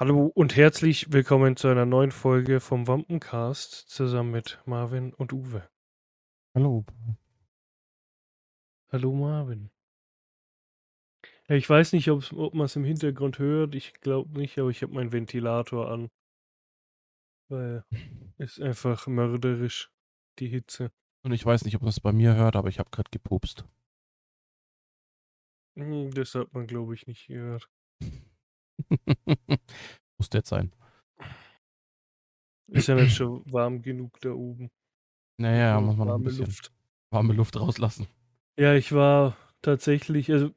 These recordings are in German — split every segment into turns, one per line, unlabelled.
Hallo und herzlich willkommen zu einer neuen Folge vom Wampencast zusammen mit Marvin und Uwe.
Hallo.
Hallo Marvin. Ja, ich weiß nicht, ob man es im Hintergrund hört. Ich glaube nicht, aber ich habe meinen Ventilator an. Weil es ist einfach mörderisch, die Hitze.
Und ich weiß nicht, ob man es bei mir hört, aber ich habe gerade gepupst.
Hm, Das hat man, glaube ich, nicht gehört.
Muss jetzt sein.
Ist ja nicht schon warm genug da oben.
Naja,
So
muss man
warme
bisschen
Luft.
warme Luft rauslassen.
Ja, ich war tatsächlich, also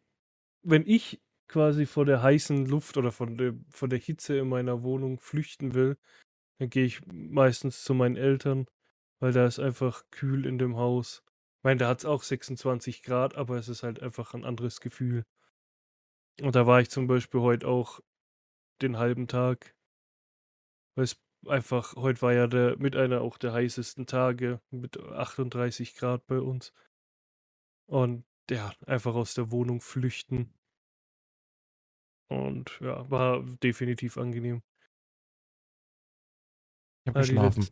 wenn ich quasi vor der heißen Luft oder von der, von der Hitze in meiner Wohnung flüchten will, dann gehe ich meistens zu meinen Eltern, weil da ist einfach kühl in dem Haus. Ich meine, da hat es auch 26 Grad, aber es ist halt einfach ein anderes Gefühl. Und da war ich zum Beispiel heute auch den halben Tag, weil es einfach, heute war ja der mit einer auch der heißesten Tage mit 38 Grad bei uns. Und ja, einfach aus der Wohnung flüchten. Und ja, war definitiv angenehm.
Ich habe
Ja, die,
geschlafen.
letz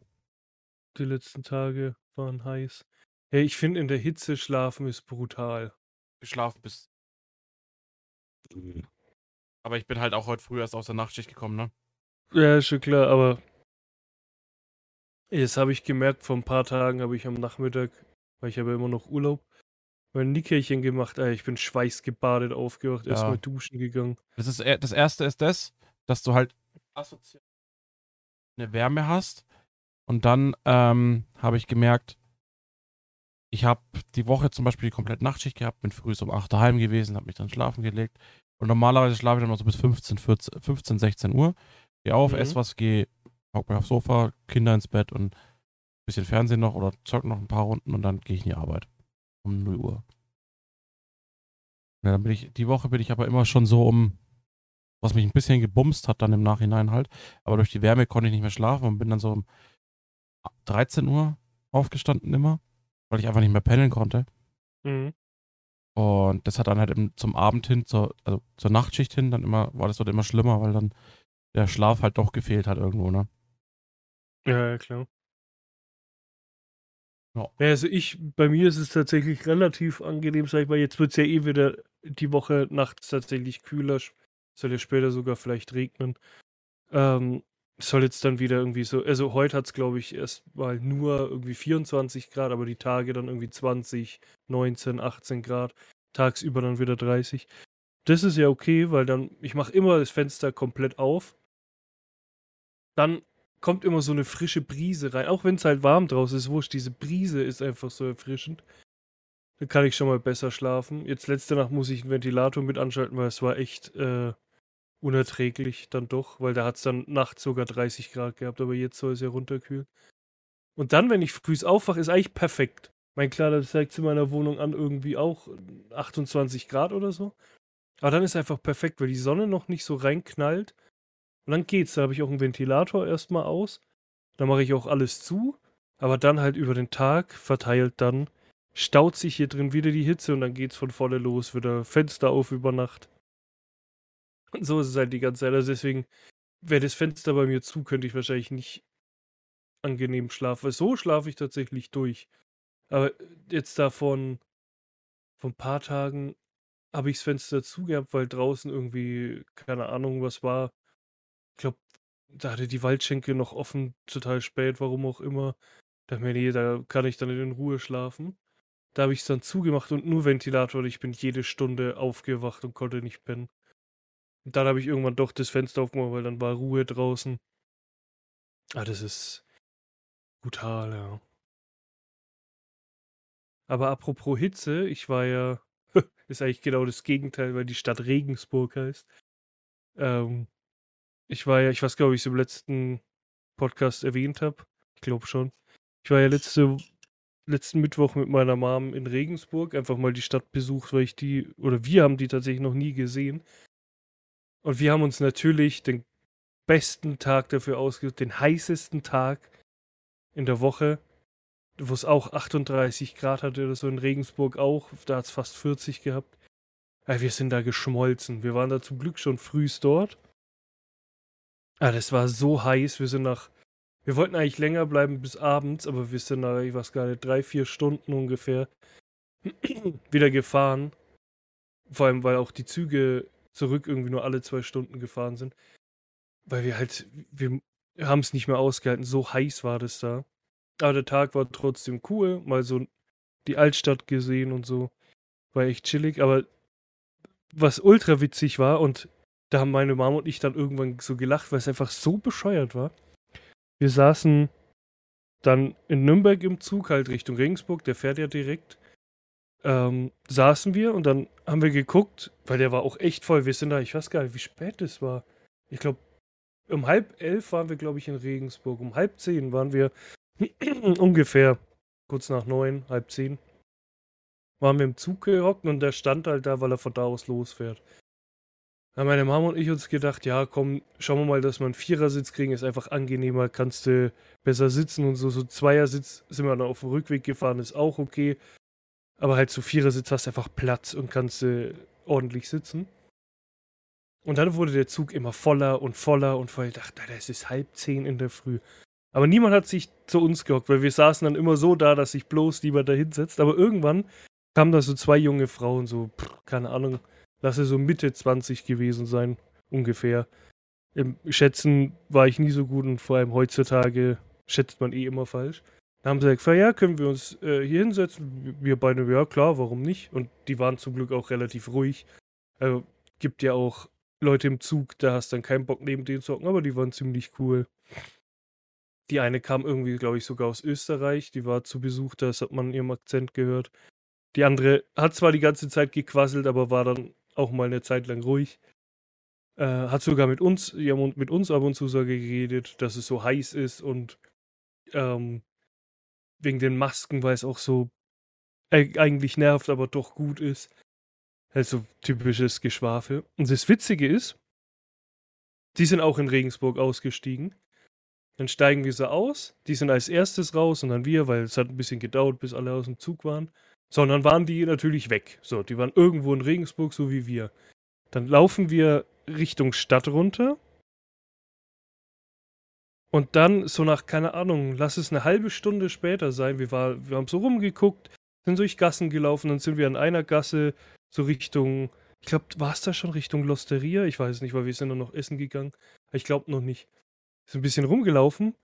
die letzten Tage waren heiß. Hey, ich finde, in der Hitze schlafen ist brutal.
Geschlafen bis. Aber ich bin halt auch heute früh erst aus der Nachtschicht gekommen, ne?
Ja, ist schon klar, aber jetzt habe ich gemerkt, vor ein paar Tagen habe ich am Nachmittag, weil ich habe ja immer noch Urlaub, mein Nickerchen gemacht. Ey, ich bin schweißgebadet aufgewacht,
Ja.
erstmal duschen gegangen.
Das, ist, e- das erste ist das, dass du halt eine Wärme hast. Und dann ähm, habe ich gemerkt, ich habe die Woche zum Beispiel die komplette Nachtschicht gehabt, bin früh um 8 daheim gewesen, habe mich dann schlafen gelegt. Und normalerweise schlafe ich dann noch so bis 15, 14, 15 16 Uhr. Gehe auf,
Mhm.
esse was, gehe, hock mich aufs Sofa, Kinder ins Bett und ein bisschen Fernsehen noch oder zock noch ein paar Runden und dann gehe ich in die Arbeit. Um 0 Uhr. Ja, dann bin ich, die Woche bin ich aber immer schon so um, was mich ein bisschen gebumst hat dann im Nachhinein halt. Aber durch die Wärme konnte ich nicht mehr schlafen und bin dann so um 13 Uhr aufgestanden immer, weil ich einfach nicht mehr pendeln konnte.
Mhm.
Und das hat dann halt im, zum Abend hin, zur, also zur Nachtschicht hin, dann immer, war das dort immer schlimmer, weil dann der Schlaf halt doch gefehlt hat irgendwo, ne?
Ja, ja, klar.
Ja.
Also ich, bei mir ist es tatsächlich relativ angenehm, sag ich mal. Jetzt wird es ja eh wieder die Woche nachts tatsächlich kühler. Soll ja später sogar vielleicht regnen. Ähm, soll jetzt dann wieder irgendwie so, also heute hat es, glaube ich, erst mal nur irgendwie 24 Grad, aber die Tage dann irgendwie 20, 19, 18 Grad. Tagsüber dann wieder 30. Das ist ja okay, weil dann, ich mache immer das Fenster komplett auf. Dann kommt immer so eine frische Brise rein. Auch wenn es halt warm draußen ist, wurscht, diese Brise ist einfach so erfrischend. Dann kann ich schon mal besser schlafen. Jetzt letzte Nacht muss ich einen Ventilator mit anschalten, weil es war echt äh, unerträglich dann doch, weil da hat es dann nachts sogar 30 Grad gehabt, aber jetzt soll es ja runterkühlen. Und dann, wenn ich früh aufwache, ist eigentlich perfekt. Mein das zeigt in meiner Wohnung an irgendwie auch 28 Grad oder so. Aber dann ist einfach perfekt, weil die Sonne noch nicht so reinknallt. Und dann geht's. Da habe ich auch einen Ventilator erstmal aus. Dann mache ich auch alles zu. Aber dann halt über den Tag verteilt dann staut sich hier drin wieder die Hitze und dann geht's von volle los. Wieder Fenster auf über Nacht. Und so ist es halt die ganze Zeit. Also deswegen wäre das Fenster bei mir zu, könnte ich wahrscheinlich nicht angenehm schlafen. Weil so schlafe ich tatsächlich durch. Aber jetzt davon von ein paar Tagen habe ich das Fenster zugehabt, weil draußen irgendwie, keine Ahnung, was war. Ich glaube, da hatte die Waldschenke noch offen, total spät, warum auch immer. Da mir, nee, da kann ich dann in Ruhe schlafen. Da habe ich es dann zugemacht und nur Ventilator und ich bin jede Stunde aufgewacht und konnte nicht pennen. Und dann habe ich irgendwann doch das Fenster aufgemacht, weil dann war Ruhe draußen. Ah, das ist brutal, ja. Aber apropos Hitze, ich war ja, ist eigentlich genau das Gegenteil, weil die Stadt Regensburg heißt. Ähm, ich war ja, ich weiß, glaube ich, im letzten Podcast erwähnt habe. Ich glaube schon. Ich war ja letzte, letzten Mittwoch mit meiner Mom in Regensburg, einfach mal die Stadt besucht, weil ich die, oder wir haben die tatsächlich noch nie gesehen. Und wir haben uns natürlich den besten Tag dafür ausgesucht, den heißesten Tag in der Woche, wo es auch 38 Grad hatte oder so in Regensburg auch. Da hat es fast 40 gehabt. Ja, wir sind da geschmolzen. Wir waren da zum Glück schon frühst dort. Ah, das war so heiß. Wir sind nach. Wir wollten eigentlich länger bleiben bis abends, aber wir sind nach, ich weiß gar nicht, drei, vier Stunden ungefähr wieder gefahren. Vor allem, weil auch die Züge zurück irgendwie nur alle zwei Stunden gefahren sind. Weil wir halt, wir haben es nicht mehr ausgehalten. So heiß war das da. Aber der Tag war trotzdem cool. Mal so die Altstadt gesehen und so. War echt chillig. Aber was ultra witzig war und da haben meine Mama und ich dann irgendwann so gelacht, weil es einfach so bescheuert war. Wir saßen dann in Nürnberg im Zug, halt Richtung Regensburg, der fährt ja direkt. Ähm, saßen wir und dann haben wir geguckt, weil der war auch echt voll. Wir sind da, ich weiß gar nicht, wie spät es war. Ich glaube, um halb elf waren wir, glaube ich, in Regensburg. Um halb zehn waren wir ungefähr kurz nach neun, halb zehn. Waren wir im Zug gehockt und der stand halt da, weil er von da aus losfährt. Da haben meine Mama und ich uns gedacht, ja, komm, schauen wir mal, dass wir einen Vierersitz kriegen, ist einfach angenehmer, kannst du besser sitzen und so. So Zweiersitz sind wir dann auf dem Rückweg gefahren, ist auch okay. Aber halt so Vierersitz hast du einfach Platz und kannst äh, ordentlich sitzen. Und dann wurde der Zug immer voller und voller und voll. Ich dachte, es ist halb zehn in der Früh. Aber niemand hat sich zu uns gehockt, weil wir saßen dann immer so da, dass sich bloß lieber da hinsetzt. Aber irgendwann kamen da so zwei junge Frauen, so, pff, keine Ahnung, lasse so Mitte 20 gewesen sein, ungefähr. Im Schätzen war ich nie so gut und vor allem heutzutage schätzt man eh immer falsch. Da haben sie gesagt, ja, können wir uns äh, hier hinsetzen? Wir beide, ja klar, warum nicht? Und die waren zum Glück auch relativ ruhig. Also gibt ja auch Leute im Zug, da hast dann keinen Bock neben denen zu hocken, aber die waren ziemlich cool. Die eine kam irgendwie, glaube ich, sogar aus Österreich, die war zu Besuch, das hat man ihrem Akzent gehört. Die andere hat zwar die ganze Zeit gequasselt, aber war dann auch mal eine Zeit lang ruhig. Äh, hat sogar mit uns, ja, mit uns ab und zu so geredet, dass es so heiß ist und ähm, wegen den Masken, weil es auch so eigentlich nervt, aber doch gut ist. Also typisches Geschwafel. Und das Witzige ist, die sind auch in Regensburg ausgestiegen. Dann steigen wir so aus. Die sind als erstes raus und dann wir, weil es hat ein bisschen gedauert, bis alle aus dem Zug waren. Sondern waren die natürlich weg. So, die waren irgendwo in Regensburg, so wie wir. Dann laufen wir Richtung Stadt runter. Und dann, so nach, keine Ahnung, lass es eine halbe Stunde später sein. Wir, war, wir haben so rumgeguckt, sind durch Gassen gelaufen, dann sind wir an einer Gasse so Richtung, ich glaube, war es da schon Richtung Losteria? Ich weiß nicht, weil wir sind dann noch essen gegangen. Ich glaube noch nicht. Ist ein bisschen rumgelaufen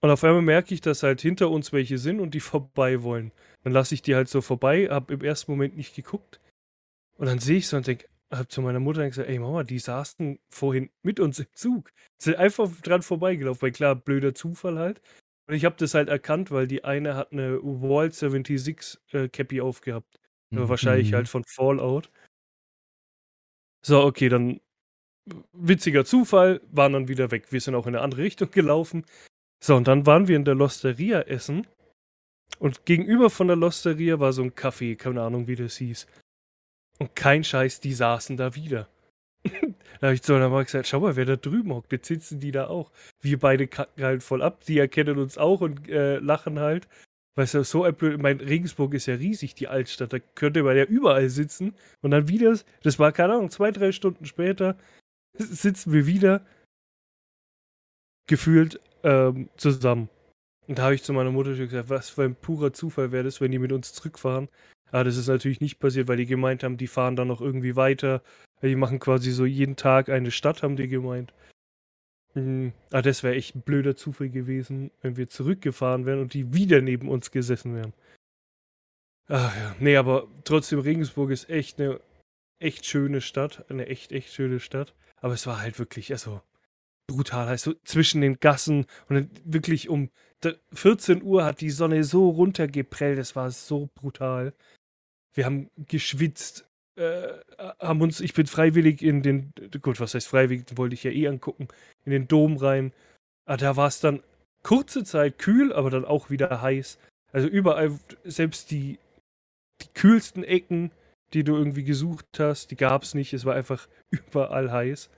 und auf einmal merke ich, dass halt hinter uns welche sind und die vorbei wollen. Dann lasse ich die halt so vorbei, hab im ersten Moment nicht geguckt. Und dann sehe ich so und denke, hab zu meiner Mutter gesagt, ey Mama, die saßen vorhin mit uns im Zug. Sind einfach dran vorbeigelaufen, weil klar, blöder Zufall halt. Und ich habe das halt erkannt, weil die eine hat eine Wall 76 äh, Cappy aufgehabt. Mhm. Wahrscheinlich halt von Fallout. So, okay, dann witziger Zufall, waren dann wieder weg. Wir sind auch in eine andere Richtung gelaufen. So, und dann waren wir in der Losteria essen. Und gegenüber von der Losteria war so ein Café, keine Ahnung, wie das hieß. Und kein Scheiß, die saßen da wieder. da habe ich zu meiner Mama gesagt, schau mal, wer da drüben hockt, jetzt sitzen die da auch. Wir beide kacken halt voll ab, die erkennen uns auch und äh, lachen halt. Weißt du, so ein blöd, mein Regensburg ist ja riesig, die Altstadt, da könnte man ja überall sitzen. Und dann wieder, das war keine Ahnung, zwei, drei Stunden später, sitzen wir wieder gefühlt ähm, zusammen. Und da habe ich zu meiner Mutter gesagt, was für ein purer Zufall wäre das, wenn die mit uns zurückfahren. Aber das ist natürlich nicht passiert, weil die gemeint haben, die fahren dann noch irgendwie weiter. Die machen quasi so jeden Tag eine Stadt, haben die gemeint. Mhm. Ah, das wäre echt ein blöder Zufall gewesen, wenn wir zurückgefahren wären und die wieder neben uns gesessen wären. Ach ja, nee, aber trotzdem, Regensburg ist echt eine echt schöne Stadt. Eine echt, echt schöne Stadt. Aber es war halt wirklich, also, brutal. Also zwischen den Gassen und wirklich um 14 Uhr hat die Sonne so runtergeprellt, es war so brutal. Wir haben geschwitzt, äh, haben uns, ich bin freiwillig in den, gut, was heißt freiwillig, wollte ich ja eh angucken, in den Dom rein. Ah, da war es dann kurze Zeit kühl, aber dann auch wieder heiß. Also überall, selbst die, die kühlsten Ecken, die du irgendwie gesucht hast, die gab es nicht. Es war einfach überall heiß.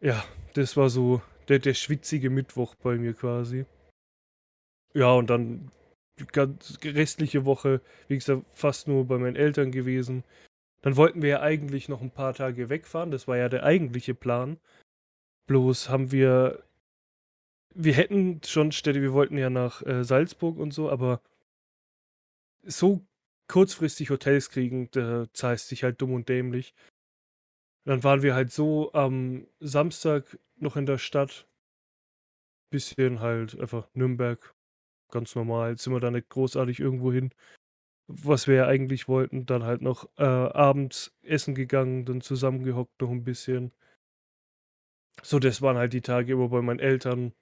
Ja, das war so der, der schwitzige Mittwoch bei mir quasi. Ja, und dann die ganz restliche Woche, wie gesagt, fast nur bei meinen Eltern gewesen. Dann wollten wir ja eigentlich noch ein paar Tage wegfahren, das war ja der eigentliche Plan. Bloß haben wir. Wir hätten schon Städte, wir wollten ja nach äh, Salzburg und so, aber so kurzfristig Hotels kriegen, da zahlst dich halt dumm und dämlich. Dann waren wir halt so am Samstag noch in der Stadt. Bisschen halt einfach Nürnberg, ganz normal. Sind wir da nicht großartig irgendwo hin. Was wir ja eigentlich wollten. Dann halt noch äh, abends essen gegangen, dann zusammengehockt noch ein bisschen. So, das waren halt die Tage immer bei meinen Eltern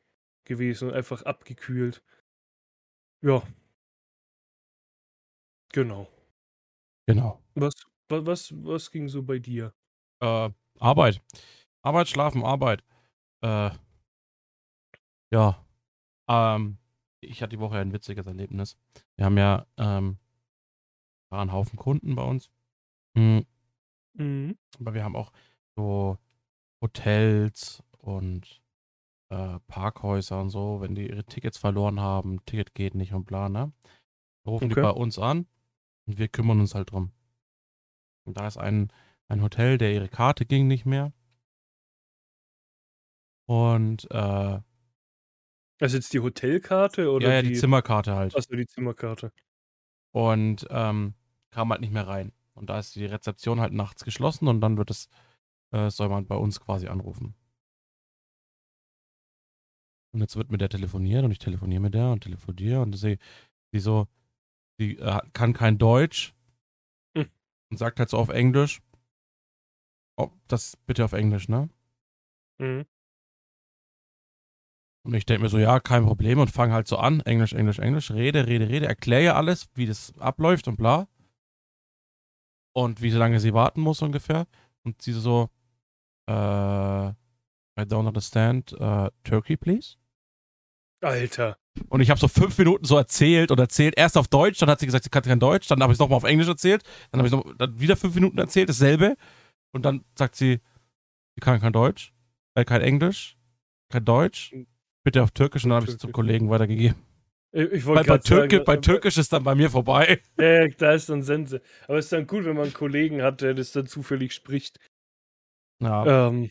gewesen einfach abgekühlt. Ja. Genau.
Genau.
Was, wa- was, was ging so bei dir?
Äh, Arbeit. Arbeit, Schlafen, Arbeit. Äh, ja. Ähm, ich hatte die Woche ein witziges Erlebnis. Wir haben ja ähm, einen Haufen Kunden bei uns. Hm,
Mhm.
aber wir haben auch so Hotels und äh, Parkhäuser und so, wenn die ihre Tickets verloren haben, Ticket geht nicht und bla, ne? Rufen die
Okay.
bei uns an und wir kümmern uns halt drum. Und da ist ein, ein Hotel, der ihre Karte ging nicht mehr. Und äh,
Also jetzt die Hotelkarte oder
ja, ja,
die,
die Zimmerkarte halt.
Achso, die Zimmerkarte.
Und ähm, kam halt nicht mehr rein. Und da ist die Rezeption halt nachts geschlossen und dann wird es, äh, soll man bei uns quasi anrufen. Und jetzt wird mit der telefoniert und ich telefoniere mit der und telefoniere und sie, sie so, sie äh, kann kein Deutsch
Hm.
und sagt halt so auf Englisch, oh, das bitte auf Englisch, ne?
Mhm.
Und ich denke mir so, ja, kein Problem und fange halt so an, Englisch, Englisch, Englisch, rede, rede, rede, erkläre alles, wie das abläuft und bla. Und wie lange sie warten muss ungefähr. Und sie so, äh, I don't understand, äh, Turkey, please.
Alter.
Und ich habe so fünf Minuten so erzählt und erzählt. Erst auf Deutsch, dann hat sie gesagt, sie kann kein Deutsch. Dann habe ich es nochmal auf Englisch erzählt. Dann habe ich noch dann wieder fünf Minuten erzählt, dasselbe. Und dann sagt sie, sie kann kein Deutsch, äh, kein Englisch, kein Deutsch. Bitte auf Türkisch. Und dann habe ich es zum. Kollegen weitergegeben.
Ich, ich wollte
bei,
gerade sagen,
Türke, bei Türkisch ist dann bei mir vorbei.
Ja, da ist dann Sense. Aber es ist dann gut, wenn man einen Kollegen hat, der das dann zufällig spricht.
Ja,
Ähm,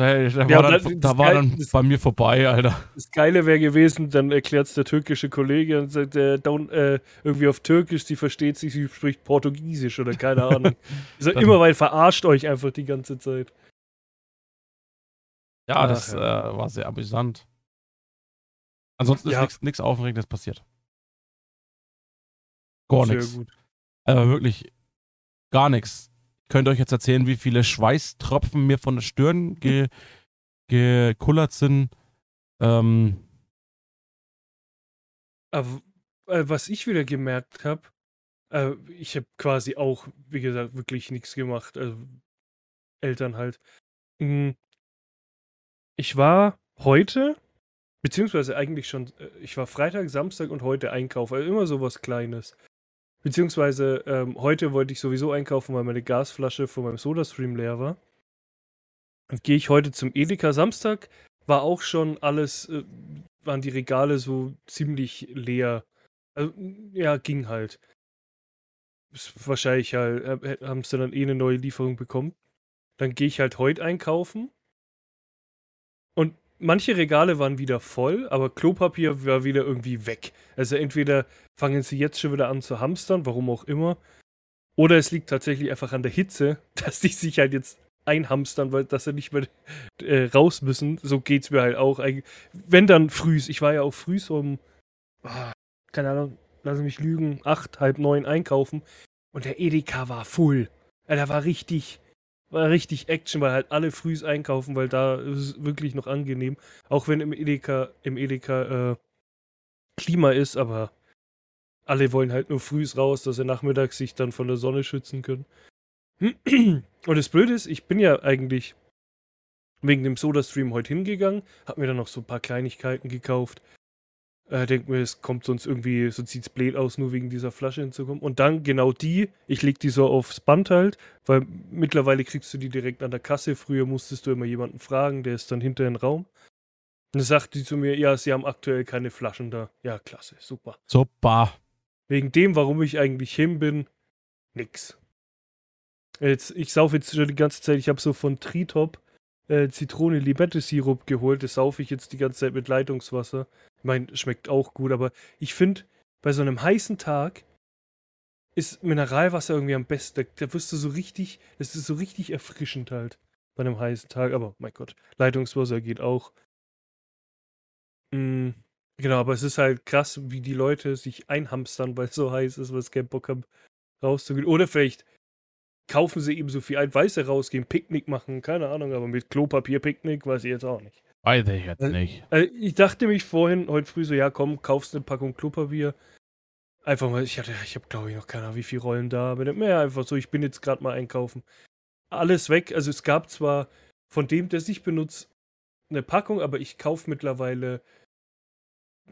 Hey, da
ja,
war dann, da war dann bei mir vorbei, Alter.
das Geile wäre gewesen, dann erklärt es der türkische Kollege und sagt, äh, don't, äh, irgendwie auf Türkisch, sie versteht sich, sie spricht Portugiesisch oder keine Ahnung. Also
Dann-
immer weil verarscht euch einfach die ganze Zeit.
Ja,
Ach,
das
ja.
Äh, war sehr amüsant. Ansonsten
Ja.
ist nichts Aufregendes passiert. Gar nichts.
gut.
Also wirklich gar nichts. Könnt ihr euch jetzt erzählen, wie viele Schweißtropfen mir von der Stirn ge gekullert sind? Ähm,
Aber äh, was ich wieder gemerkt habe, äh, ich habe quasi auch, wie gesagt, wirklich nichts gemacht. Also Eltern halt. Mm. Ich war heute, beziehungsweise eigentlich schon, äh, ich war Freitag, Samstag und heute einkaufen. Also immer so was Kleines. Beziehungsweise ähm, heute wollte ich sowieso einkaufen, weil meine Gasflasche von meinem Sodastream leer war. Gehe ich heute zum Edeka. Samstag war auch schon alles, äh, waren die Regale so ziemlich leer. Also, ja, ging halt. Wahrscheinlich halt, haben sie dann eh eine neue Lieferung bekommen. Dann gehe ich halt heute einkaufen. Manche Regale waren wieder voll, aber Klopapier war wieder irgendwie weg. Also entweder fangen sie jetzt schon wieder an zu hamstern, warum auch immer. Oder es liegt tatsächlich einfach an der Hitze, dass die sich halt jetzt einhamstern, weil dass sie nicht mehr äh, raus müssen. So geht's mir halt auch. Wenn dann frühs, ich war ja auch frühs um, ah, keine Ahnung, lass mich lügen, acht, halb neun einkaufen und der Edeka war full. Ja, da war richtig, war richtig Action, weil halt alle frühs einkaufen, weil da ist es wirklich noch angenehm. Auch wenn im Edeka, im Edeka äh, Klima ist, aber alle wollen halt nur frühs raus, dass sie nachmittags sich dann von der Sonne schützen können. Und das Blöde ist, ich bin ja eigentlich wegen dem Soda-Stream heute hingegangen, hab mir dann noch so ein paar Kleinigkeiten gekauft. Äh, denk mir, es kommt sonst irgendwie, so sieht's blöd aus, nur wegen dieser Flasche hinzukommen. Und dann genau die, ich leg die so aufs Band halt, weil mittlerweile kriegst du die direkt an der Kasse. Früher musstest du immer jemanden fragen, der ist dann hinter den Raum. Und dann sagt die zu mir, ja, sie haben aktuell keine Flaschen da. Ja, klasse, super.
super.
Wegen dem, warum ich eigentlich hin bin, nix. Jetzt, ich sauf jetzt schon die ganze Zeit, ich habe so von Tritop äh, Zitrone-Limette-Sirup geholt. Das saufe ich jetzt die ganze Zeit mit Leitungswasser. Ich meine, schmeckt auch gut, aber ich finde, bei so einem heißen Tag ist Mineralwasser irgendwie am besten. Da, da wirst du so richtig, das ist so richtig erfrischend halt bei einem heißen Tag. Aber mein Gott, Leitungswasser geht auch. Mm, genau, aber es ist halt krass, wie die Leute sich einhamstern, weil es so heiß ist, weil es keinen Bock haben, rauszugehen. Oder vielleicht kaufen sie eben so viel ein, weil sie rausgehen, Picknick machen, keine Ahnung, aber mit Klopapier Picknick weiß ich jetzt auch nicht.
Weiß ich jetzt äh, nicht.
Also ich dachte mich vorhin, heute früh so, ja komm, kaufst eine Packung Klopapier. Einfach mal, ich hatte, ich habe glaube ich noch keine Ahnung, wie viele Rollen da, aber mehr einfach so, ich bin jetzt gerade mal einkaufen. Alles weg, also es gab zwar von dem, der ich benutze, eine Packung, aber ich kaufe mittlerweile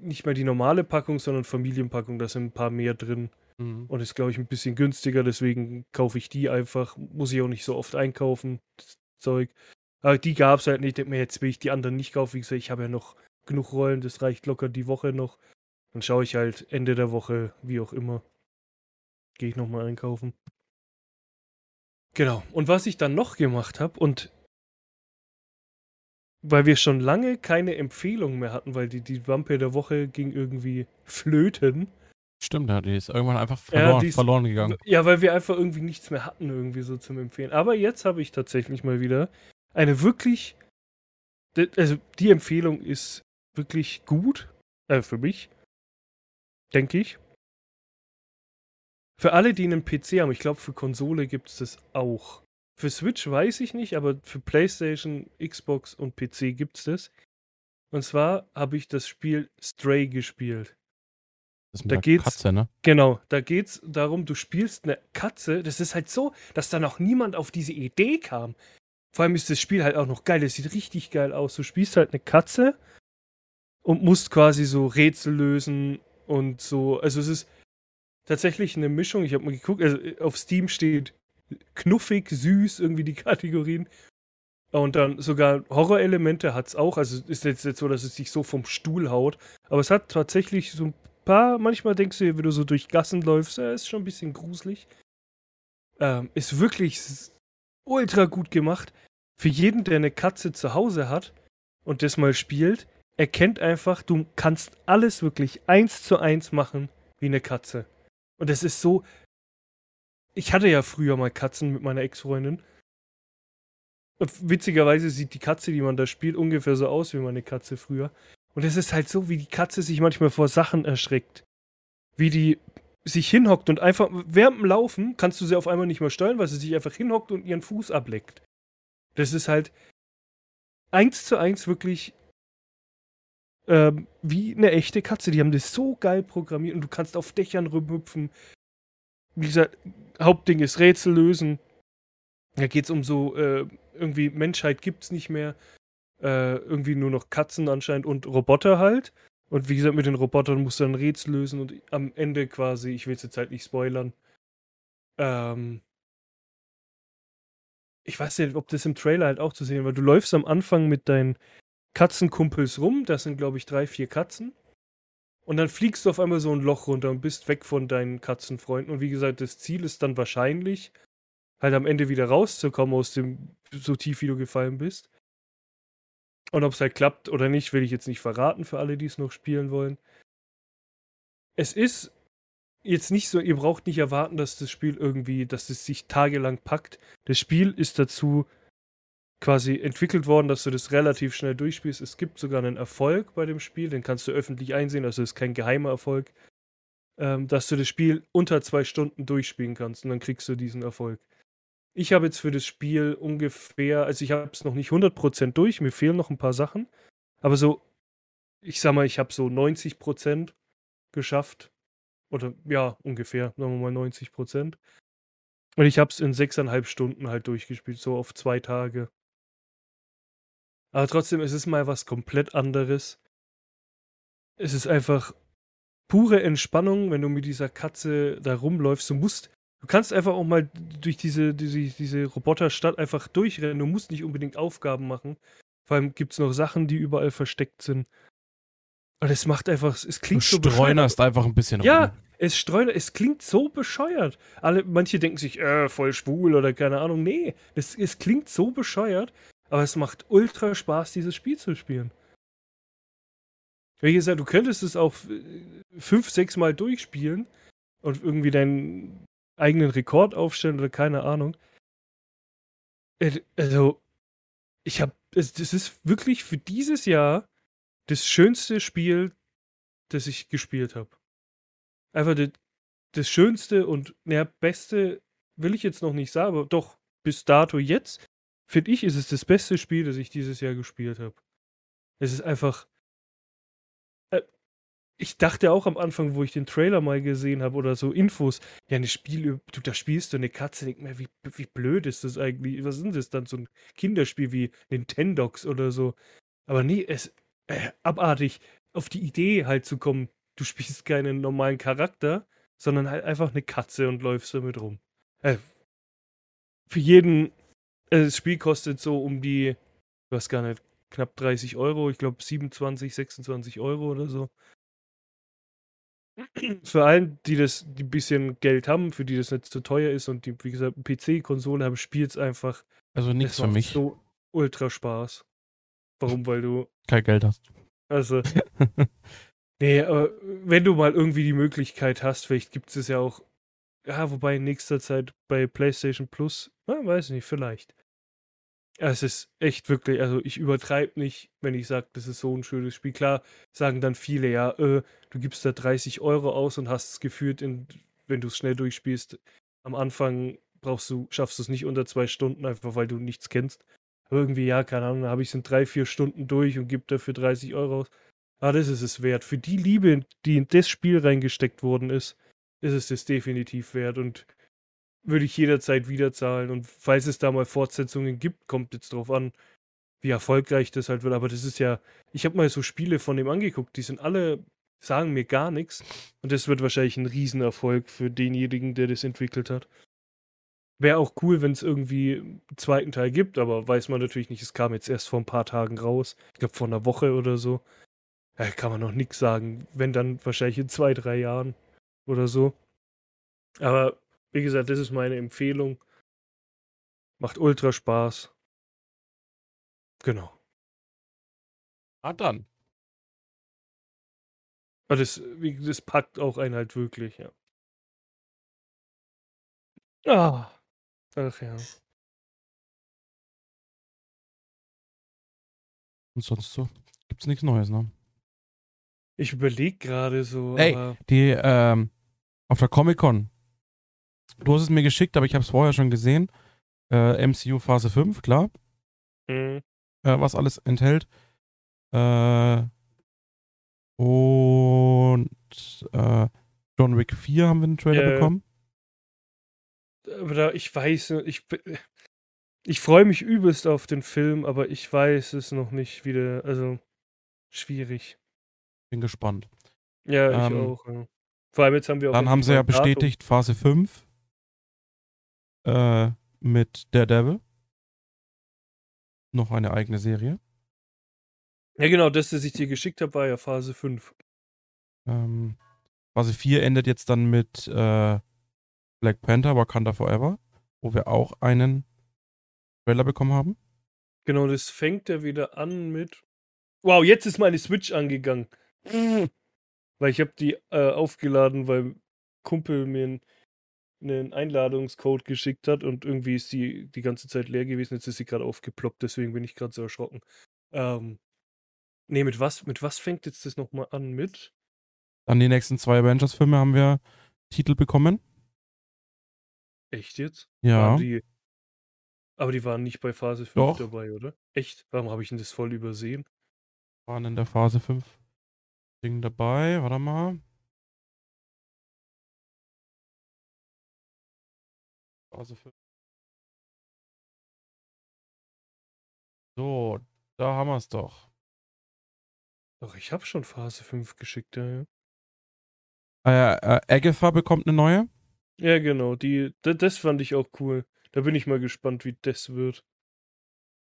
nicht mehr die normale Packung, sondern Familienpackung, da sind ein paar mehr drin. Mhm. Und ist, glaube ich, ein bisschen günstiger, deswegen kaufe ich die einfach. Muss ich auch nicht so oft einkaufen, das Zeug. Aber die gab es halt nicht. Ich denke mir, jetzt will ich die anderen nicht kaufen. Wie gesagt, ich habe ja noch genug Rollen, das reicht locker die Woche noch. Dann schaue ich halt Ende der Woche, wie auch immer. Gehe ich nochmal einkaufen. Genau. Und was ich dann noch gemacht habe, und weil wir schon lange keine Empfehlung mehr hatten, weil die, die Wampe der Woche ging irgendwie flöten.
Stimmt, ja, die ist irgendwann einfach verloren, ja, ist, verloren, gegangen.
Ja, weil wir einfach irgendwie nichts mehr hatten, irgendwie so zum Empfehlen. Aber jetzt habe ich tatsächlich mal wieder eine wirklich. Also, die Empfehlung ist wirklich gut. Äh, für mich. Denke ich. Für alle, die einen PC haben, ich glaube, für Konsole gibt es das auch. Für Switch weiß ich nicht, aber für PlayStation, Xbox und PC gibt es das. Und zwar habe ich das Spiel Stray gespielt.
Das ist da geht's, Katze, ne?
Genau, da geht es darum, du spielst eine Katze. Das ist halt so, dass da noch niemand auf diese Idee kam. Vor allem ist das Spiel halt auch noch geil. Das sieht richtig geil aus. Du spielst halt eine Katze und musst quasi so Rätsel lösen und so. Also es ist tatsächlich eine Mischung. Ich habe mal geguckt, also auf Steam steht knuffig, süß, irgendwie die Kategorien. Und dann sogar Horrorelemente hat es auch. Also ist jetzt, jetzt so, dass es sich so vom Stuhl haut. Aber es hat tatsächlich so ein paar, manchmal denkst du, wenn du so durch Gassen läufst, ja, ist schon ein bisschen gruselig. Ähm, ist wirklich ultra gut gemacht. Für jeden, der eine Katze zu Hause hat und das mal spielt, erkennt einfach, du kannst alles wirklich eins zu eins machen wie eine Katze. Und es ist so. Ich hatte ja früher mal Katzen mit meiner Ex-Freundin. Witzigerweise sieht die Katze, die man da spielt, ungefähr so aus wie meine Katze früher. Und es ist halt so, wie die Katze sich manchmal vor Sachen erschreckt. Wie die sich hinhockt und einfach während dem Laufen kannst du sie auf einmal nicht mehr steuern, weil sie sich einfach hinhockt und ihren Fuß ableckt. Das ist halt eins zu eins wirklich ähm, wie eine echte Katze. Die haben das so geil programmiert und du kannst auf Dächern rumhüpfen. Wie gesagt, Hauptding ist Rätsel lösen. Da geht es um so, äh, irgendwie Menschheit gibt's nicht mehr äh, irgendwie nur noch Katzen anscheinend und Roboter halt. Und wie gesagt, mit den Robotern musst du dann Rätsel lösen und am Ende quasi, ich will es jetzt halt nicht spoilern, ähm, ich weiß nicht, ob das im Trailer halt auch zu sehen war. Du läufst am Anfang mit deinen Katzenkumpels rum, das sind glaube ich drei, vier Katzen. Und dann fliegst du auf einmal so ein Loch runter und bist weg von deinen Katzenfreunden. Und wie gesagt, das Ziel ist dann wahrscheinlich, halt am Ende wieder rauszukommen aus dem, so tief wie du gefallen bist. Und ob es halt klappt oder nicht, will ich jetzt nicht verraten für alle, die es noch spielen wollen. Es ist jetzt nicht so, ihr braucht nicht erwarten, dass das Spiel irgendwie, dass es sich tagelang packt. Das Spiel ist dazu quasi entwickelt worden, dass du das relativ schnell durchspielst. Es gibt sogar einen Erfolg bei dem Spiel, den kannst du öffentlich einsehen, also ist kein geheimer Erfolg, ähm, dass du das Spiel unter zwei Stunden durchspielen kannst und dann kriegst du diesen Erfolg. Ich habe jetzt für das Spiel ungefähr, also ich habe es noch nicht 100% durch, mir fehlen noch ein paar Sachen, aber so, ich sag mal, ich habe so 90% geschafft. Oder ja, ungefähr, sagen wir mal 90%. Und ich habe es in sechseinhalb Stunden halt durchgespielt, so auf zwei Tage. Aber trotzdem, es ist mal was komplett anderes. Es ist einfach pure Entspannung, wenn du mit dieser Katze da rumläufst. Du musst Du kannst einfach auch mal durch diese, diese, diese Roboterstadt einfach durchrennen. Du musst nicht unbedingt Aufgaben machen. Vor allem gibt es noch Sachen, die überall versteckt sind. Und es macht einfach, es klingt
du so bescheuert. streunerst einfach ein bisschen
Ja, rum. es streunert, es klingt so bescheuert. Alle, manche denken sich, äh, voll schwul oder keine Ahnung. Nee, es, es klingt so bescheuert, Aber es macht ultra Spaß, dieses Spiel zu spielen. Wie gesagt, du könntest es auch fünf, sechs Mal durchspielen und irgendwie deinen eigenen Rekord aufstellen oder keine Ahnung. Äh, also, ich habe, das ist wirklich für dieses Jahr das schönste Spiel, das ich gespielt habe. Einfach das, das schönste und naja, beste will ich jetzt noch nicht sagen, aber doch bis dato jetzt finde ich, ist es das beste Spiel, das ich dieses Jahr gespielt habe. Es ist einfach. Ich dachte auch am Anfang, wo ich den Trailer mal gesehen habe oder so Infos, ja, eine Spiel, du da spielst du eine Katze, denk mir, wie, wie blöd ist das eigentlich? Was ist das dann? So ein Kinderspiel wie Nintendox oder so. Aber nee, es äh, abartig, auf die Idee halt zu kommen, du spielst keinen normalen Charakter, sondern halt einfach eine Katze und läufst damit rum. Äh, für jeden, äh, das Spiel kostet so um die, ich weiß gar nicht, knapp 30 Euro, ich glaube 27, 26 Euro oder so. Für allen, die das, die ein bisschen Geld haben, für die das nicht zu teuer ist und die, wie gesagt, PC-Konsole haben, spielt es einfach.
Also nichts für mich.
so ultra Spaß. Warum? Weil du
kein Geld hast.
Also. nee, aber wenn du mal irgendwie die Möglichkeit hast, vielleicht gibt es ja auch ja, wobei in nächster Zeit bei PlayStation Plus, na, weiß nicht, vielleicht. Es ist echt wirklich, also ich übertreibe nicht, wenn ich sage, das ist so ein schönes Spiel. Klar sagen dann viele, ja, äh, du gibst da 30 Euro aus und hast es gefühlt, in, wenn du es schnell durchspielst, am Anfang brauchst du, schaffst du es nicht unter zwei Stunden, einfach weil du nichts kennst. Aber irgendwie, ja, keine Ahnung, habe ich es in drei, vier Stunden durch und gebe dafür 30 Euro aus. Ah, das ist es wert. Für die Liebe, die in das Spiel reingesteckt worden ist, ist es das definitiv wert und würde ich jederzeit wieder zahlen. Und falls es da mal Fortsetzungen gibt, kommt jetzt drauf an, wie erfolgreich das halt wird. Aber das ist ja, ich habe mal so Spiele von dem angeguckt, die sind alle, sagen mir gar nichts. Und das wird wahrscheinlich ein Riesenerfolg für denjenigen, der das entwickelt hat. Wäre auch cool, wenn es irgendwie einen zweiten Teil gibt, aber weiß man natürlich nicht. Es kam jetzt erst vor ein paar Tagen raus. Ich glaube vor einer Woche oder so. Da kann man noch nichts sagen. Wenn dann wahrscheinlich in zwei, drei Jahren oder so. Aber wie gesagt, das ist meine Empfehlung. Macht ultra Spaß. Genau.
Ah, dann.
Aber das, das packt auch einen halt wirklich, ja. Ah. Ach ja.
Und sonst so? Gibt's nichts Neues, ne?
Ich überlege gerade so.
Ey, die, ähm, auf der Comic-Con. Du hast es mir geschickt, aber ich habe es vorher schon gesehen. Äh, MCU Phase 5, klar. Mhm. Äh, was alles enthält. Äh, und äh, John Wick 4 haben wir einen Trailer bekommen.
Aber ich weiß, ich, ich freue mich übelst auf den Film, aber ich weiß es noch nicht wieder. Also, schwierig.
Bin gespannt.
Ja, ich ähm, auch. Ja. Vor allem jetzt haben wir auch.
Dann haben sie ja bestätigt Phase 5 äh, mit Daredevil. Noch eine eigene Serie.
Ja, genau, das, das ich dir geschickt habe, war ja Phase 5.
Ähm, Phase 4 endet jetzt dann mit äh, Black Panther, Wakanda Forever, wo wir auch einen Trailer bekommen haben.
Genau, das fängt ja wieder an mit. Wow, jetzt ist meine Switch angegangen. Weil ich habe die äh, aufgeladen, weil Kumpel mir einen, einen Einladungscode geschickt hat und irgendwie ist die die ganze Zeit leer gewesen. Jetzt ist sie gerade aufgeploppt, deswegen bin ich gerade so erschrocken. Ähm, nee, mit was, mit was fängt jetzt das nochmal an? Mit?
Dann die nächsten zwei Avengers-Filme haben wir Titel bekommen.
Echt jetzt?
Ja.
Die, aber die waren nicht bei Phase 5 Doch. dabei, oder? Echt? Warum habe ich denn das voll übersehen?
Waren in der Phase 5. Ding dabei. Warte mal. Also für so, da haben wir es doch.
Doch, ich habe schon Phase 5 geschickt, ja.
Äh, äh, Agatha bekommt eine neue.
Ja, genau. Die, das fand ich auch cool. Da bin ich mal gespannt, wie das wird.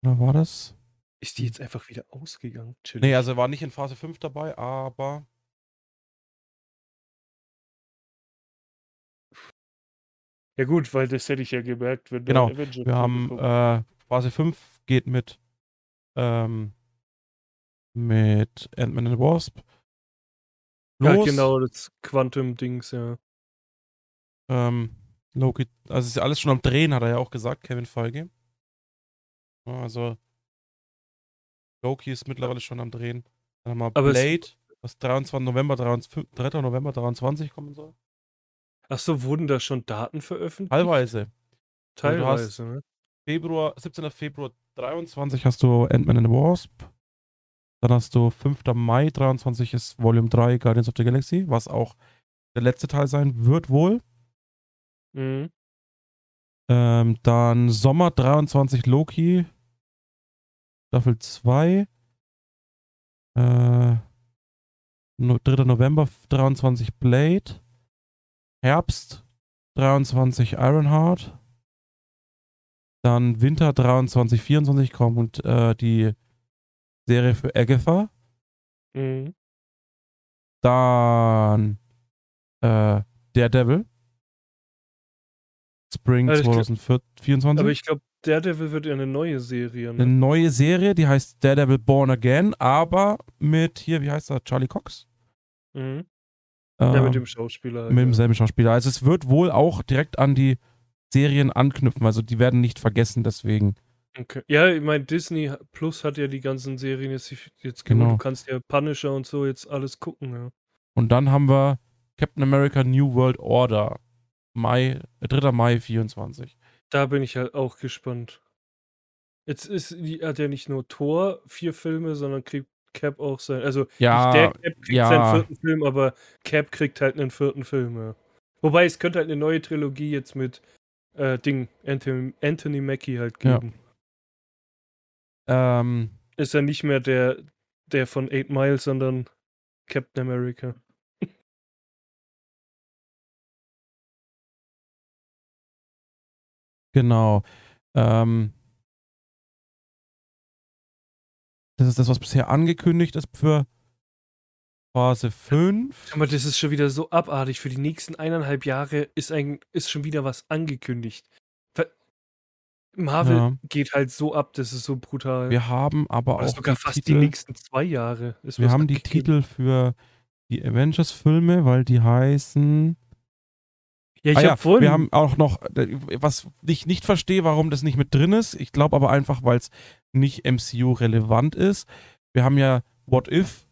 Da war das?
Ist die jetzt einfach wieder ausgegangen?
Chillig. Nee, also war nicht in Phase 5 dabei, aber.
Ja, gut, weil das hätte ich ja gemerkt, wenn
Genau. Wir haben äh, Phase 5 geht mit ähm, mit Ant-Man and Wasp.
Ja,
Los.
genau, das Quantum-Dings, ja.
Ähm, Loki, also ist ja alles schon am Drehen, hat er ja auch gesagt, Kevin Feige. Ja, Also Loki ist mittlerweile schon am Drehen. Dann haben wir
Aber
Blade, was 23. November 23, 3. November 23 kommen soll.
Ach so, wurden da schon Daten veröffentlicht?
Teilweise.
Teilweise, ne?
Februar, 17. Februar 23 hast du Ant-Man and the Wasp. Dann hast du 5. Mai 23 ist Volume 3 Guardians of the Galaxy, was auch der letzte Teil sein wird wohl.
Mhm.
Ähm, dann Sommer 23 Loki. Staffel 2. Äh, no, 3. November 23 Blade. Herbst 23 Ironheart. Dann Winter 23, 24 kommt äh, die Serie für Agatha.
Mhm.
Dann äh, Daredevil. Spring
Also ich glaub-
2024.
Aber ich glaube, Daredevil wird ja eine neue Serie,
eine
ne?
neue Serie, die heißt Daredevil Born Again, aber mit hier, wie heißt er, Charlie Cox?
Mhm. Ja,
Ähm,
mit dem Schauspieler.
mit
ja.
demselben Schauspieler. Also es wird wohl auch direkt an die Serien anknüpfen, also die werden nicht vergessen, deswegen.
Okay. Ja, ich meine, Disney Plus hat ja die ganzen Serien jetzt, jetzt genau. Du kannst ja Punisher und so jetzt alles gucken, ja.
Und dann haben wir Captain America New World Order. Mai, äh, 3. Mai 24.
Da bin ich halt auch gespannt. Jetzt ist, hat ja nicht nur Thor vier Filme, sondern kriegt Cap auch sein. Also
Ja,
nicht der Cap kriegt
ja.
seinen vierten Film, aber Cap kriegt halt einen vierten Film, ja. Wobei es könnte halt eine neue Trilogie jetzt mit äh, Ding, Anthony, Anthony Mackie halt
Ja.
geben.
Ähm,
Ist ja nicht mehr der, der von Eight Mile, sondern Captain America.
genau. Ähm, das ist das, was bisher angekündigt ist für Phase 5.
Aber das ist schon wieder so abartig. Für die nächsten eineinhalb Jahre ist, ein, ist schon wieder was angekündigt. Marvel
Ja.
geht halt so ab, das ist so brutal.
Wir haben aber
Oder
auch
sogar
die
fast
Titel,
die nächsten zwei Jahre.
Wir haben die. Titel für die Avengers-Filme, weil die heißen.
Ja, ich
ah
hab
ja,
vorhin.
wir haben auch noch, äh, was ich nicht verstehe, warum das nicht mit drin ist. Ich glaube aber einfach, weil es nicht MCU-relevant ist. Wir haben ja What If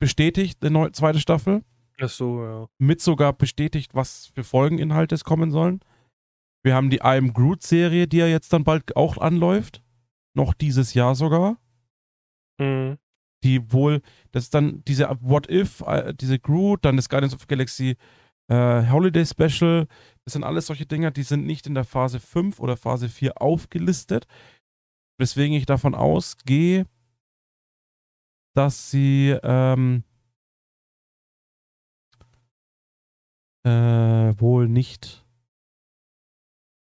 bestätigt, eine neue, zweite Staffel.
Ach so, ja.
Mit sogar bestätigt, was für Folgeninhalte es kommen sollen. Wir haben die I Am Groot-Serie, die ja jetzt dann bald auch anläuft. Noch dieses Jahr sogar.
Mhm.
die wohl, das ist dann diese What If, äh, diese Groot, dann das Guardians of the Galaxy äh, Holiday Special, das sind alles solche Dinger, die sind nicht in der Phase 5 oder Phase 4 aufgelistet, weswegen ich davon ausgehe, dass sie ähm, äh, wohl nicht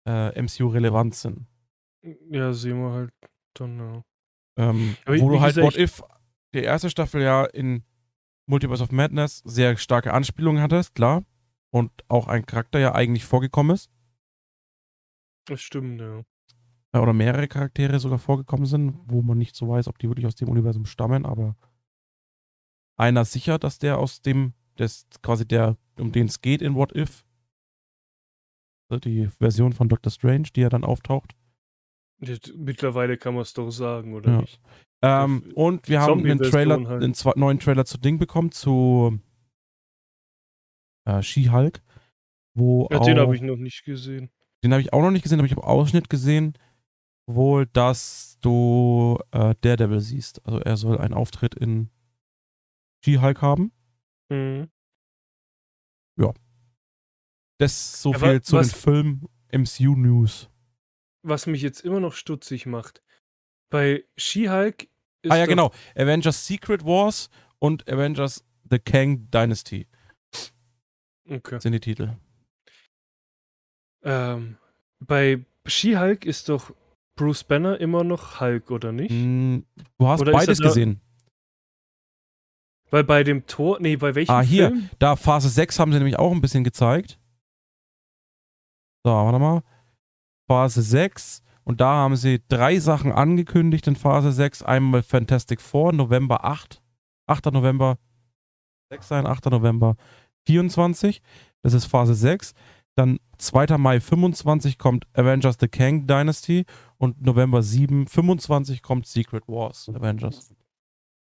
äh, MCU-relevant sind.
Ja, sehen wir halt dann, ja.
Ähm, wo
wie
du halt What If, die erste Staffel ja in Multiverse of Madness sehr starke Anspielungen hattest, klar. Und auch ein Charakter ja eigentlich vorgekommen ist.
Das stimmt, ja.
Äh, Oder mehrere Charaktere sogar vorgekommen sind, wo man nicht so weiß, ob die wirklich aus dem Universum stammen, aber einer sicher, dass der aus dem, das quasi der, um den es geht in What If. Also Die Version von Doctor Strange, die ja dann auftaucht.
Mittlerweile kann man es doch sagen, oder
Ja.
nicht?
Ähm, und wir haben einen Trailer,
halt.
einen neuen Trailer zu Ding bekommen, zu äh, She-Hulk, wo
Ja,
auch,
den habe ich noch nicht gesehen.
den habe ich auch noch nicht gesehen, aber ich habe Ausschnitt gesehen, wohl, dass du äh, Daredevil siehst. Also er soll einen Auftritt in She-Hulk haben.
Mhm.
Das so
Ja,
viel zu den Film MCU News.
Was mich jetzt immer noch stutzig macht. Bei She-Hulk ist
Ah ja, genau. Avengers Secret Wars und Avengers The Kang Dynasty
Okay.
sind die Titel.
Ähm, bei She-Hulk ist doch Bruce Banner immer noch Hulk, oder nicht?
Hm, Du hast
Oder
beides gesehen.
Weil bei dem Tor, nee, bei welchem
Ah, hier.
Film?
Da Phase 6 haben sie nämlich auch ein bisschen gezeigt. So, warte mal. Phase 6 Und da haben sie drei Sachen angekündigt in Phase 6. Einmal Fantastic Four, November 8. 8. November 6 sein, 8. November 24. Das ist Phase 6. Dann 2. Mai 25 kommt Avengers The Kang Dynasty und November 7, 25 kommt Secret Wars Avengers.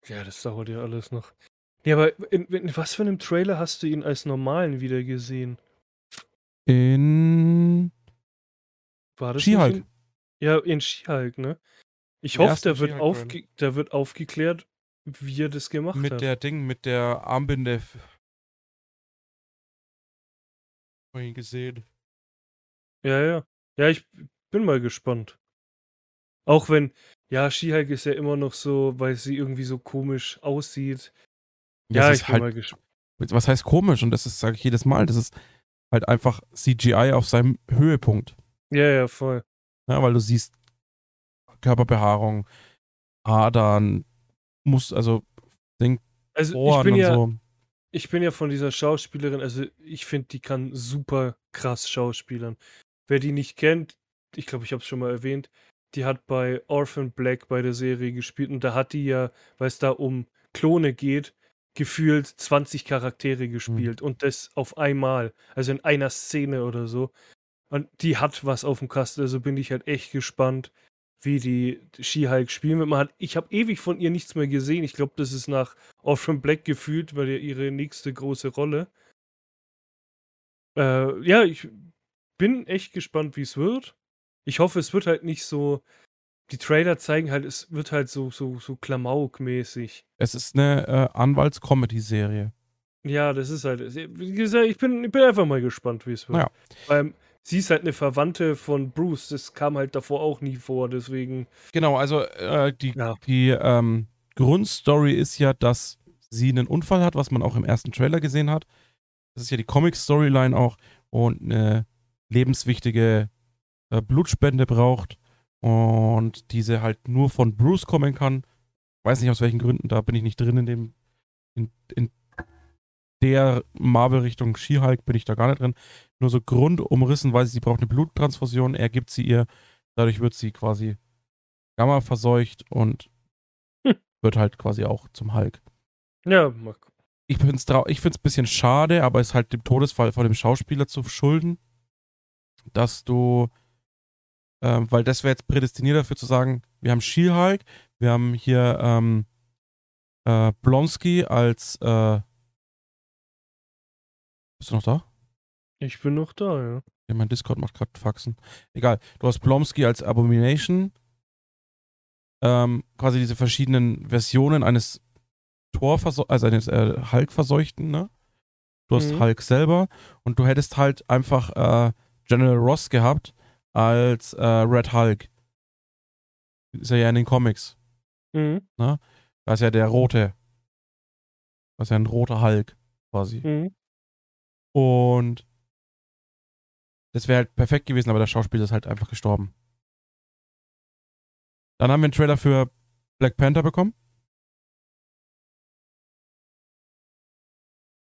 Ja, das dauert ja alles noch. Ja, aber in, in was für einem Trailer hast du ihn als normalen wieder gesehen?
In
War das
She-Hulk.
Ja, in She-Hulk, ne? Ich hoffe, da wird, aufge da wird aufgeklärt, wie er das gemacht
mit
hat.
der Ding, mit der Armbinde. Vorhin gesehen.
Ja, ja. Ja, ich bin mal gespannt. Auch wenn, ja, She-Hulk ist ja immer noch so, weil sie irgendwie so komisch aussieht. Ja, ich bin
halt,
mal gespannt.
was heißt komisch? Und das ist, sage ich jedes Mal, das ist halt einfach CGI auf seinem Höhepunkt.
Ja, ja, voll.
Ja, weil du siehst Körperbehaarung, Adern, muss, also Ding,
Also ich
Ohren
bin
und
ja,
so.
Ich bin ja von dieser Schauspielerin, also ich finde, die kann super krass schauspielern. Wer die nicht kennt, ich glaube, ich habe es schon mal erwähnt, die hat bei Orphan Black bei der Serie gespielt und da hat die ja, weil es da um Klone geht, gefühlt 20 Charaktere gespielt und das auf einmal, also in einer Szene oder so. Und die hat was auf dem Kasten, also bin ich halt echt gespannt, wie die She-Hulk spielen wird. Man hat, ich habe ewig von ihr nichts mehr gesehen. Ich glaube, das ist nach Orphan Black gefühlt, weil ja ihre nächste große Rolle. Äh, ja, ich bin echt gespannt, wie es wird. Ich hoffe, es wird halt nicht so. Die Trailer zeigen halt, es wird halt so, so, so Klamauk-mäßig.
Es ist eine äh, Anwalts-Comedy-Serie.
Ja, das ist halt. Wie gesagt, ich bin, ich bin einfach mal gespannt, wie es wird.
Ja.
Weil sie ist halt eine Verwandte von Bruce. Das kam halt davor auch nie vor, deswegen.
Genau, also äh, die,
Ja.
die ähm, Grundstory ist ja, dass sie einen Unfall hat, was man auch im ersten Trailer gesehen hat. Das ist ja die Comic-Storyline auch und eine lebenswichtige äh, Blutspende braucht und diese halt nur von Bruce kommen kann. Weiß nicht aus welchen Gründen, da bin ich nicht drin in dem in, in der Marvel-Richtung She-Hulk bin ich da gar nicht drin. Nur so grundumrissen, weil sie braucht eine Bluttransfusion, er gibt sie ihr, dadurch wird sie quasi Gamma verseucht und
Hm.
wird halt quasi auch zum Hulk.
Ja, gucken.
Ich finde es ich find's ein bisschen schade, aber es ist halt dem Todesfall von dem Schauspieler zu schulden, dass du, ähm, weil das wäre jetzt prädestiniert dafür zu sagen, wir haben She-Hulk, wir haben hier ähm, äh, Blonsky als, äh, bist du noch da?
Ich bin noch da, ja.
Ja, mein Discord macht gerade Faxen. Egal. Du hast Blomsky als Abomination. Ähm, quasi diese verschiedenen Versionen eines Tor, also eines äh, Hulk-Verseuchten, ne? Du hast
Mhm.
Hulk selber und du hättest halt einfach äh, General Ross gehabt als äh, Red Hulk. Ist er ja in den Comics.
Mhm.
Da ist ja der rote. Das ist ja ein roter Hulk, quasi.
Mhm.
Und das wäre halt perfekt gewesen, aber der Schauspieler ist halt einfach gestorben. Dann haben wir einen Trailer für Black Panther bekommen.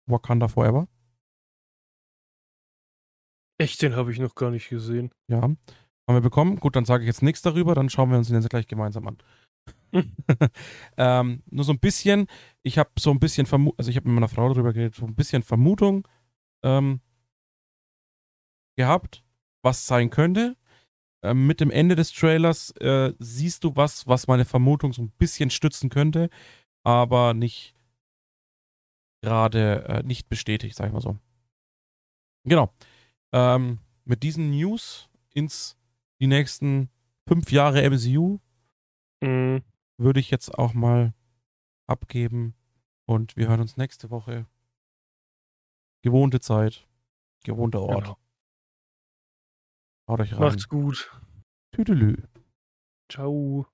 Wakanda Forever.
Echt, den habe ich noch gar nicht gesehen.
Ja. Haben wir bekommen. Gut, dann sage ich jetzt nichts darüber, dann schauen wir uns den jetzt gleich gemeinsam an. ähm, nur so ein bisschen, ich habe so ein bisschen Vermutung, also ich habe mit meiner Frau darüber geredet, so ein bisschen Vermutung ähm, gehabt, was sein könnte. Ähm, mit dem Ende des Trailers äh, siehst du was, was meine Vermutung so ein bisschen stützen könnte, aber nicht gerade äh, nicht bestätigt, sag ich mal so. Genau. Ähm, mit diesen News ins die nächsten fünf Jahre MCU
Mhm.
würde ich jetzt auch mal abgeben und wir hören uns nächste Woche. Gewohnte Zeit, gewohnter Ort.
Genau.
Haut euch rein.
Macht's gut.
Tüdelü.
Ciao.